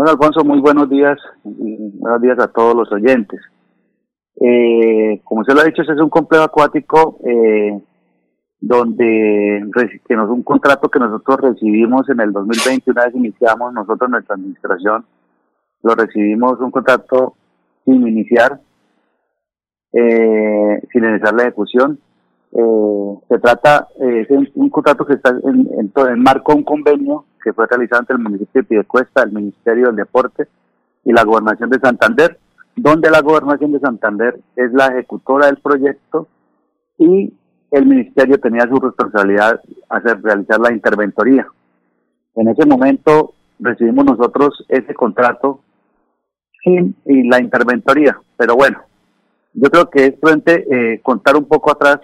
Bueno, Alfonso, muy buenos días y buenos días a todos los oyentes. Eh, como usted lo ha dicho, ese es un complejo acuático eh, donde que nos, un contrato que nosotros recibimos en el 2020, una vez iniciamos nosotros nuestra administración, lo recibimos un contrato sin iniciar, eh, sin iniciar la ejecución. Eh, se trata, eh, es un, contrato que está en, en, en marco un convenio que fue realizado entre el municipio de Piedecuesta, el Ministerio del Deporte y la Gobernación de Santander, donde la Gobernación de Santander es la ejecutora del proyecto y el Ministerio tenía su responsabilidad hacer realizar la interventoría. En ese momento recibimos nosotros ese contrato sin y la interventoría, pero bueno, yo creo que es frente eh, contar un poco atrás.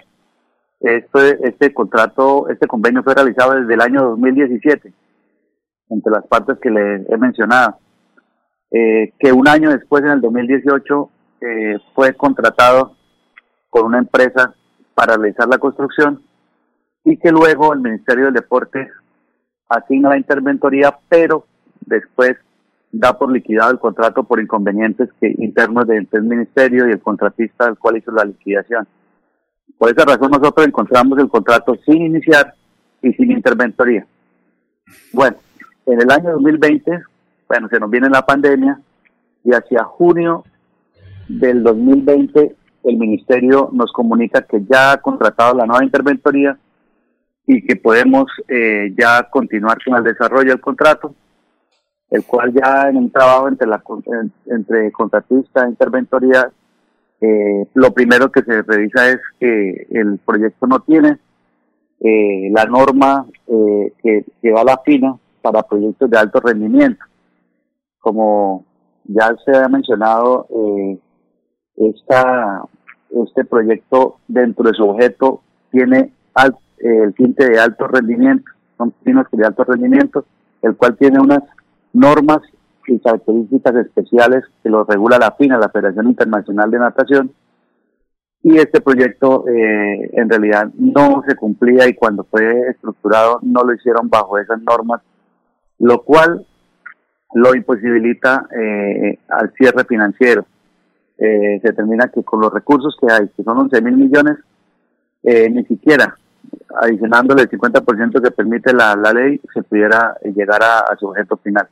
Este, este contrato, este convenio fue realizado desde el año 2017 entre las partes que le he mencionado, eh, que un año después, en el 2018, eh, fue contratado con una empresa para realizar la construcción y que luego el Ministerio del Deporte asigna la interventoría, pero después da por liquidado el contrato por inconvenientes que internos del ministerio y el contratista al cual hizo la liquidación. Por esa razón nosotros encontramos el contrato sin iniciar y sin interventoría. Bueno, en el año 2020, bueno, se nos viene la pandemia y hacia junio del 2020 el ministerio nos comunica que ya ha contratado la nueva interventoría y que podemos eh, ya continuar con el desarrollo del contrato, el cual ya en un trabajo entre la entre contratista e interventoría, eh, lo primero que se revisa es que el proyecto no tiene eh, la norma que, que va la fina para proyectos de alto rendimiento. Como ya se ha mencionado, eh, esta, este proyecto dentro de su objeto tiene el tinte de alto rendimiento, son pinos de alto rendimiento, el cual tiene unas normas y características especiales que lo regula la FINA, la Federación Internacional de Natación, y este proyecto eh, en realidad no se cumplía y cuando fue estructurado no lo hicieron bajo esas normas lo cual lo imposibilita eh, al cierre financiero. Eh, se determina que con los recursos que hay, que son 11 mil millones, eh, ni siquiera adicionándole el 50% que permite la, ley, se pudiera llegar a, su objeto final.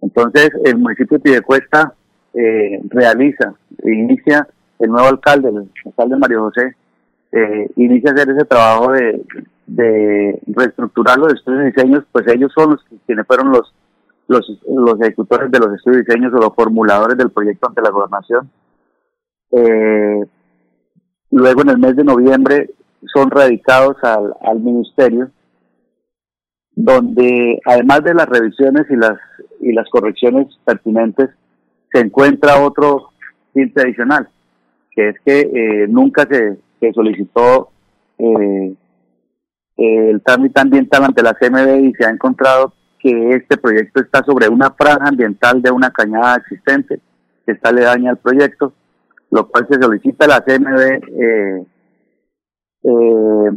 Entonces, el municipio de Pidecuesta eh, realiza, inicia el nuevo alcalde, el alcalde Mario José, eh, inicia a hacer ese trabajo de, de reestructurar los estudios de diseños, pues ellos son los quienes fueron los, los, ejecutores de los estudios de diseños o los formuladores del proyecto ante la gobernación. Eh, luego en el mes de noviembre son radicados al, al ministerio, donde además de las revisiones y las y las correcciones pertinentes, se encuentra otro tinte adicional, que es que eh, nunca se, solicitó eh, el trámite ambiental ante la CMB y se ha encontrado que este proyecto está sobre una franja ambiental de una cañada existente que está le daña al proyecto, lo cual se solicita a la CMB eh, eh,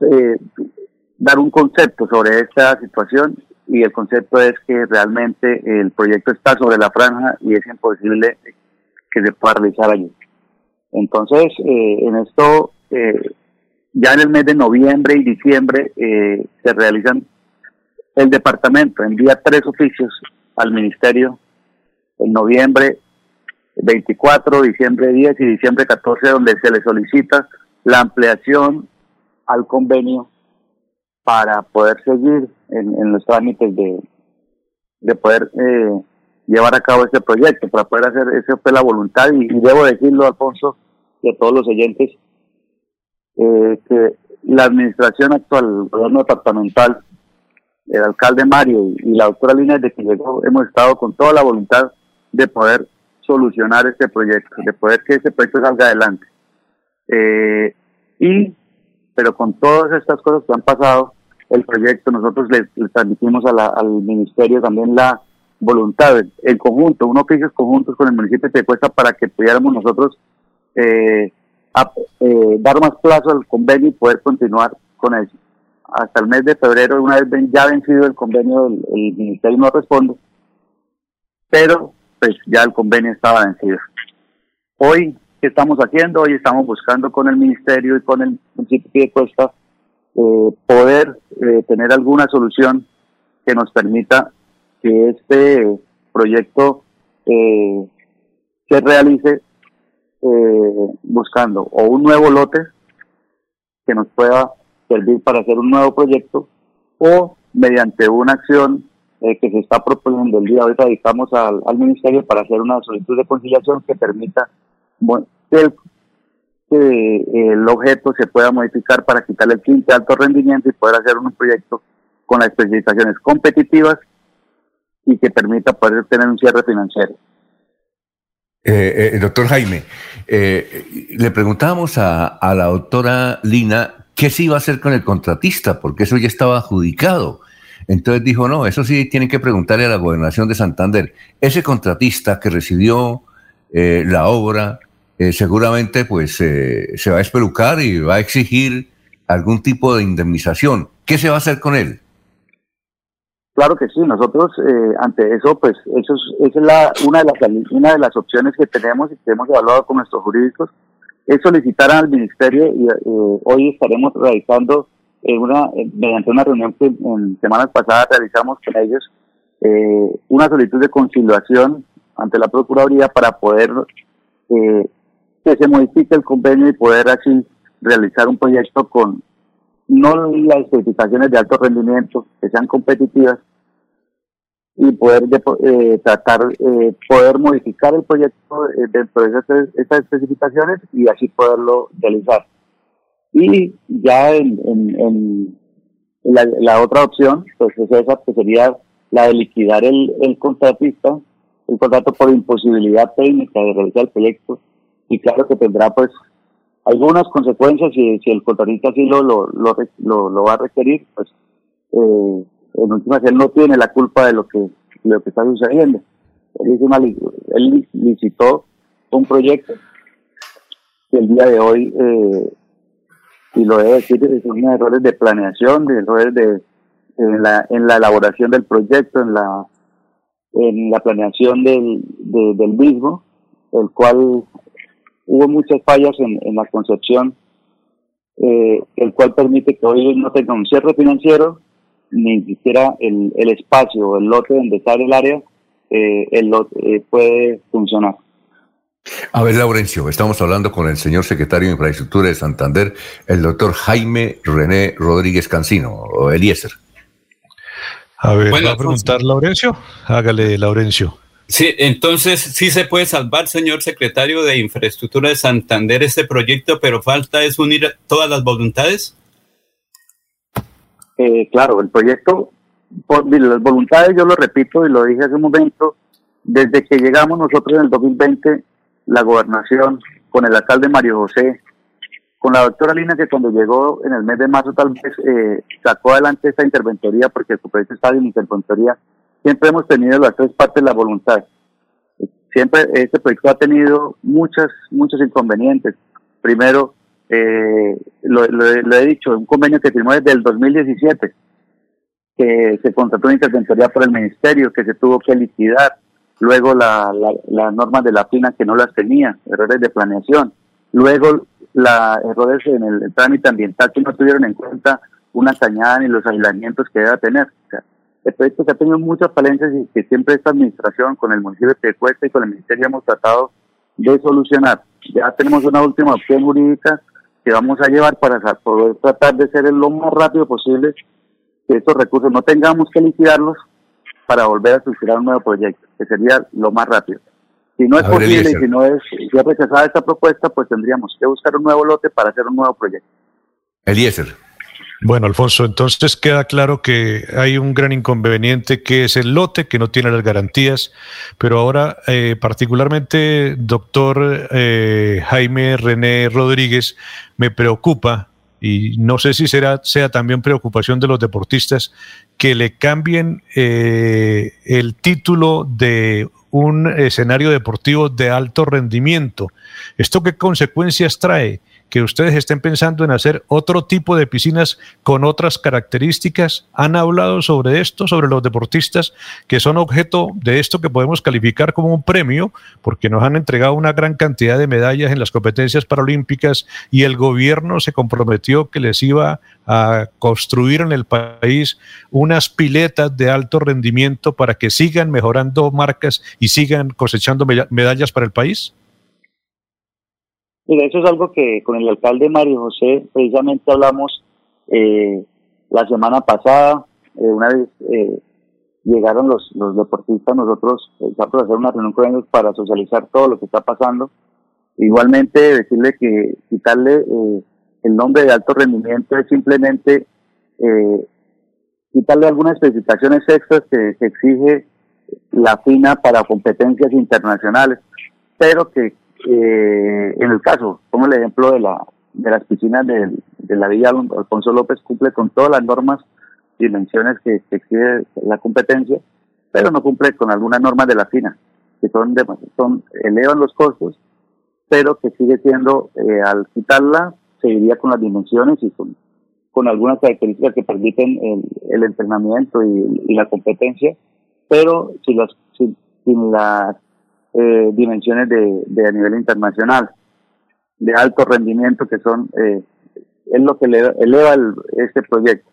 eh, dar un concepto sobre esta situación y el concepto es que realmente el proyecto está sobre la franja y es imposible que se pueda realizar allí. Entonces, en esto ya en el mes de noviembre y diciembre eh, se realizan, el departamento envía tres oficios al ministerio en noviembre 24, diciembre 10 y diciembre 14, donde se le solicita la ampliación al convenio para poder seguir en, los trámites de, de poder eh, llevar a cabo este proyecto, para poder hacer, esa fue la voluntad y, debo decirlo, Alfonso, y a todos los oyentes, eh, que la administración actual, el gobierno departamental, el alcalde Mario y, la doctora Lina, de que llegó, hemos estado con toda la voluntad de poder solucionar este proyecto, de poder que este proyecto salga adelante. Eh, y, pero con todas estas cosas que han pasado, el proyecto, nosotros le, transmitimos a la, al ministerio también la voluntad, el conjunto, un oficios conjuntos con el municipio de Cuesta para que pudiéramos nosotros eh, a, eh, dar más plazo al convenio y poder continuar con eso. Hasta el mes de febrero, una vez ya vencido el convenio, el, Ministerio no responde pero pues ya el convenio estaba vencido. Hoy, ¿qué estamos haciendo? Hoy estamos buscando con el ministerio y con el municipio de Cuesta eh, poder eh, tener alguna solución que nos permita que este proyecto eh, se realice eh, buscando o un nuevo lote que nos pueda servir para hacer un nuevo proyecto o mediante una acción eh, que se está proponiendo el día de hoy radicamos al, al, ministerio para hacer una solicitud de conciliación que permita el, que el objeto se pueda modificar para quitarle el tinte de alto rendimiento y poder hacer un proyecto con las especificaciones competitivas y que permita poder tener un cierre financiero. Eh, eh, doctor Jaime, eh, le preguntábamos a, a, la doctora Lina qué se iba a hacer con el contratista, porque eso ya estaba adjudicado. Entonces dijo, no, eso sí tienen que preguntarle a la gobernación de Santander. Ese contratista que recibió eh, la obra, eh, seguramente pues se va a espelucar y va a exigir algún tipo de indemnización. ¿Qué se va a hacer con él? Claro que sí, nosotros eh, ante eso, pues eso es, esa es la, una, de las, una de las opciones que tenemos y que hemos evaluado con nuestros jurídicos, es solicitar al ministerio y eh, hoy estaremos realizando eh, una, mediante una reunión que en semanas pasadas realizamos con ellos, eh, una solicitud de conciliación ante la Procuraduría para poder eh, que se modifique el convenio y poder así realizar un proyecto con no las especificaciones de alto rendimiento, que sean competitivas, y poder eh, tratar, eh, poder modificar el proyecto eh, dentro de esas, esas, especificaciones y así poderlo realizar. Y ya en, la, otra opción, pues es esa, que sería la de liquidar el contratista, el contrato por imposibilidad técnica de realizar el proyecto, y claro que tendrá pues algunas consecuencias si, si el contratista así lo, lo, lo, lo, va a requerir, pues eh, en últimas él no tiene la culpa de lo que, lo que está sucediendo. Él, hizo él licitó un proyecto que el día de hoy, eh, y lo debo decir, son errores de planeación, de errores de, en, la, en la elaboración del proyecto, en la, en la planeación del, del mismo, el cual hubo muchas fallas en, en la concepción, eh, el cual permite que hoy no tenga un cierre financiero, ni siquiera el, el espacio, el lote donde está el área, eh, el lote eh, puede funcionar. A ver, Laurencio, estamos hablando con el señor secretario de Infraestructura de Santander, el doctor Jaime René Rodríguez Cancino, o Eliezer. A ver, ¿va a preguntar Laurencio? Hágale, Laurencio. Sí, entonces sí se puede salvar, señor secretario de Infraestructura de Santander, este proyecto, pero falta es unir todas las voluntades. Eh, claro, el proyecto, por las voluntades, yo lo repito y lo dije hace un momento, desde que llegamos nosotros en el 2020, la gobernación, con el alcalde Mario José, con la doctora Lina, que cuando llegó en el mes de marzo tal vez eh, sacó adelante esta interventoría, porque el proyecto estaba en interventoría, siempre hemos tenido las tres partes la voluntad. Siempre este proyecto ha tenido muchas, muchos inconvenientes. Primero, eh, lo, lo, he dicho, un convenio que firmó desde el 2017, que se contrató una interventoría por el ministerio, que se tuvo que liquidar. Luego la, la, las normas de la FINA que no las tenía, errores de planeación. Luego la errores en el, trámite ambiental que no tuvieron en cuenta una cañada ni los aislamientos que debe tener. El proyecto que ha tenido muchas falencias y que siempre esta administración con el municipio de Cuesta y con el ministerio hemos tratado de solucionar. Ya tenemos una última opción jurídica que vamos a llevar para poder tratar de ser lo más rápido posible que estos recursos no tengamos que liquidarlos para volver a estructurar un nuevo proyecto, que sería lo más rápido. Si no es posible y si no es, si es rechazada esta propuesta, pues tendríamos que buscar un nuevo lote para hacer un nuevo proyecto. Eliezer. Bueno, Alfonso, entonces queda claro que hay un gran inconveniente que es el lote, que no tiene las garantías, pero ahora eh, particularmente, doctor eh, Jaime René Rodríguez, me preocupa, y no sé si será, sea también preocupación de los deportistas, que le cambien eh, el título de un escenario deportivo de alto rendimiento. ¿Esto qué consecuencias trae? Que ustedes estén pensando en hacer otro tipo de piscinas con otras características? ¿Han hablado sobre esto, sobre los deportistas que son objeto de esto que podemos calificar como un premio, porque nos han entregado una gran cantidad de medallas en las competencias paralímpicas y el gobierno se comprometió que les iba a construir en el país unas piletas de alto rendimiento para que sigan mejorando marcas y sigan cosechando medallas para el país? Mira, eso es algo que con el alcalde Mario José precisamente hablamos eh, la semana pasada, eh, una vez eh, llegaron los, los deportistas, nosotros empezamos a hacer una reunión con ellos para socializar todo lo que está pasando. Igualmente decirle que quitarle el nombre de alto rendimiento es simplemente quitarle algunas especificaciones extras que, que exige la FINA para competencias internacionales, pero que eh, en el caso, como el ejemplo de la de las piscinas de, de la Villa Alfonso López cumple con todas las normas y dimensiones que, exige la competencia, pero no cumple con algunas normas de la FINA, que son, de, son elevan los costos, pero que sigue siendo, eh, al quitarla, seguiría con las dimensiones y con, con algunas características que permiten el, el entrenamiento y, y, la competencia, pero sin las, sin, sin las eh, dimensiones de, a nivel internacional, de alto rendimiento que son, eh, es lo que eleva, eleva el, este proyecto.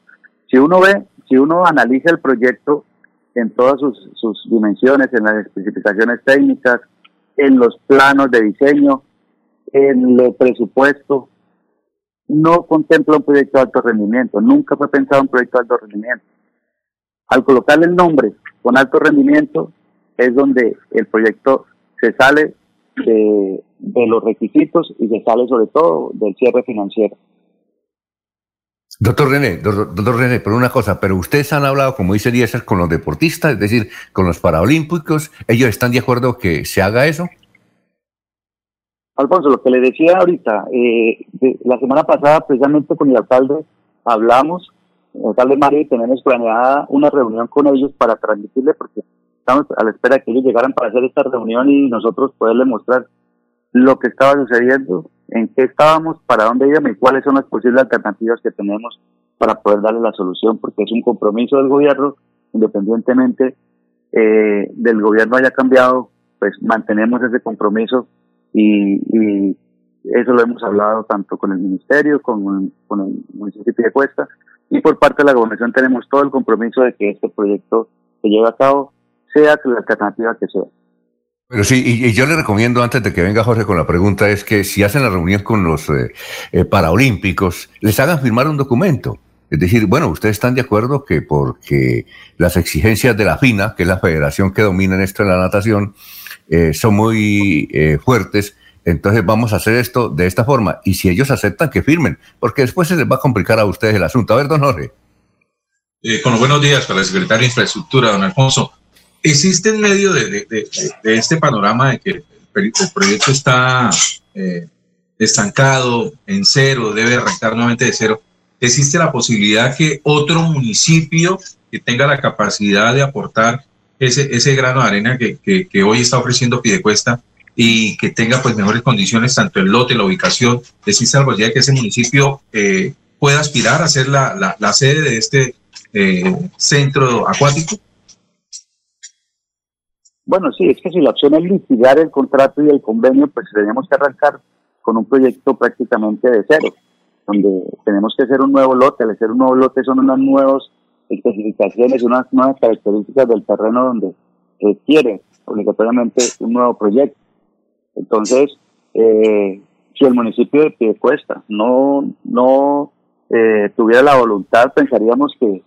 Si uno ve, si uno analiza el proyecto en todas sus, sus dimensiones, en las especificaciones técnicas, en los planos de diseño, en el presupuesto, no contempla un proyecto de alto rendimiento, nunca fue pensado un proyecto de alto rendimiento. Al colocarle el nombre con alto rendimiento es donde el proyecto se sale de, los requisitos y se sale sobre todo del cierre financiero. Doctor René, doctor, René, pero una cosa, pero ustedes han hablado, como dice Díaz, con los deportistas, es decir, con los paraolímpicos, ¿ellos están de acuerdo que se haga eso? Alfonso, lo que le decía ahorita, eh, la semana pasada precisamente con el alcalde hablamos, el alcalde Mario, y tenemos planeada una reunión con ellos para transmitirle, porque estamos a la espera de que ellos llegaran para hacer esta reunión y nosotros poderle mostrar lo que estaba sucediendo, en qué estábamos, para dónde íbamos y cuáles son las posibles alternativas que tenemos para poder darle la solución, porque es un compromiso del gobierno, independientemente eh, del gobierno haya cambiado, pues mantenemos ese compromiso y, y, eso lo hemos hablado tanto con el ministerio, con, con el municipio de Cuesta y por parte de la gobernación tenemos todo el compromiso de que este proyecto se lleve a cabo sea la alternativa que sea. Pero sí, y, yo le recomiendo antes de que venga Jorge con la pregunta es que si hacen la reunión con los eh, eh, paraolímpicos, les hagan firmar un documento. Es decir, bueno, ustedes están de acuerdo que porque las exigencias de la FINA, que es la federación que domina en esto de la natación, eh, son muy fuertes, entonces vamos a hacer esto de esta forma. Y si ellos aceptan que firmen, porque después se les va a complicar a ustedes el asunto. A ver, don Jorge. con los buenos días para el secretario de Infraestructura, don Alfonso existe en medio de, este panorama de que el, proyecto está eh, estancado en cero, debe arrancar nuevamente de cero, existe la posibilidad que otro municipio que tenga la capacidad de aportar ese, ese grano de arena que, que, hoy está ofreciendo Pidecuesta y que tenga pues mejores condiciones, tanto el lote, la ubicación, existe la posibilidad que ese municipio eh, pueda aspirar a ser la, la, sede de este eh, centro acuático? Bueno, sí, es que si la opción es liquidar el contrato y el convenio, pues tenemos que arrancar con un proyecto prácticamente de cero, donde tenemos que hacer un nuevo lote. Al hacer un nuevo lote son unas nuevas especificaciones, unas nuevas características del terreno donde requiere obligatoriamente un nuevo proyecto. Entonces, eh, si el municipio de Piedecuesta no, no eh, tuviera la voluntad, pensaríamos que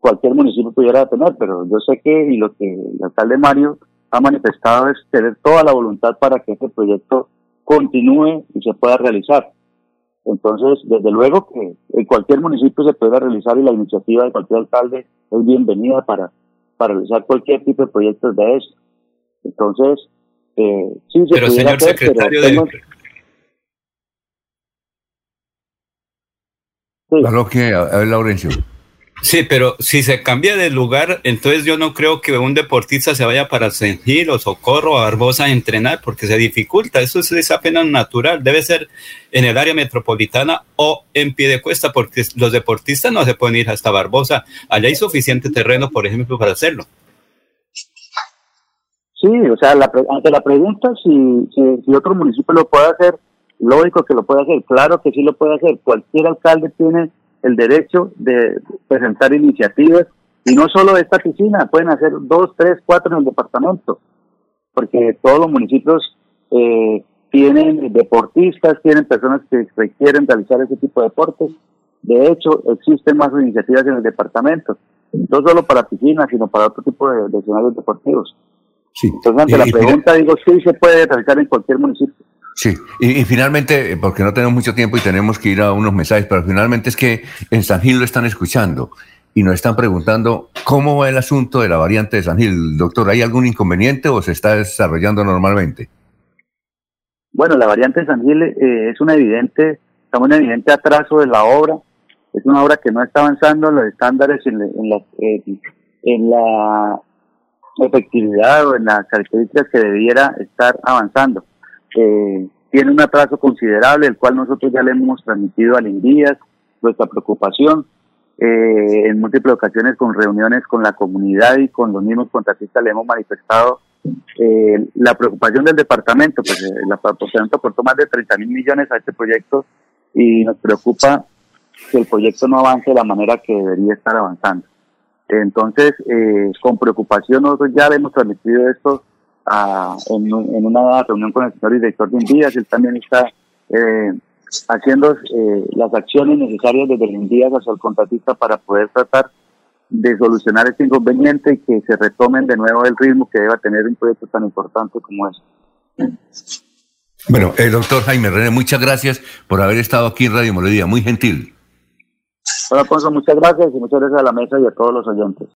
cualquier municipio pudiera tener, pero yo sé que, y lo que el alcalde Mario ha manifestado es tener toda la voluntad para que este proyecto continúe y se pueda realizar. Entonces, desde luego que en cualquier municipio se pueda realizar y la iniciativa de cualquier alcalde es bienvenida para, para realizar cualquier tipo de proyectos de eso. Entonces, eh, sí se pero señor hacer, secretario pero de... Sí. que, a ver, Laurencio. Sí, pero si se cambia de lugar, entonces yo no creo que un deportista se vaya para San Gil o Socorro o Barbosa a entrenar porque se dificulta. Eso es apenas natural. Debe ser en el área metropolitana o en pie de cuesta porque los deportistas no se pueden ir hasta Barbosa. Allá hay suficiente terreno, por ejemplo, para hacerlo. Sí, o sea, ante la pregunta si, si otro municipio lo puede hacer, lógico que lo puede hacer, claro que sí lo puede hacer. Cualquier alcalde tiene el derecho de presentar iniciativas y no solo esta piscina, pueden hacer dos, tres, cuatro en el departamento, porque todos los municipios eh, tienen deportistas, tienen personas que requieren realizar ese tipo de deportes. De hecho, existen más iniciativas en el departamento, no solo para piscinas, sino para otro tipo de, escenarios deportivos. Sí. Entonces, ante la pregunta, digo, sí se puede realizar en cualquier municipio. Sí, y, finalmente, porque no tenemos mucho tiempo y tenemos que ir a unos mensajes, pero finalmente es que en San Gil lo están escuchando y nos están preguntando cómo va el asunto de la variante de San Gil. Doctor, ¿hay algún inconveniente o se está desarrollando normalmente? Bueno, la variante de San Gil eh, es una evidente, estamos en un evidente atraso de la obra. Es una obra que no está avanzando en los estándares, en, la, eh, en la efectividad o en las características que debiera estar avanzando eh, tiene un atraso considerable, el cual nosotros ya le hemos transmitido al INDIAS, nuestra preocupación, eh, en múltiples ocasiones con reuniones con la comunidad y con los mismos contratistas le hemos manifestado eh, la preocupación del departamento, pues el departamento aportó más de 30 mil millones a este proyecto y nos preocupa que el proyecto no avance de la manera que debería estar avanzando. Entonces, con preocupación nosotros ya le hemos transmitido esto en, una reunión con el señor director de Envías, él también está eh, haciendo eh, las acciones necesarias desde el Envías hacia el contratista para poder tratar de solucionar este inconveniente y que se retomen de nuevo el ritmo que deba tener un proyecto tan importante como este. Bueno, el doctor Jaime René, muchas gracias por haber estado aquí en Radio Melodía, muy gentil. Bueno, Alfonso, muchas gracias y muchas gracias a la mesa y a todos los oyentes.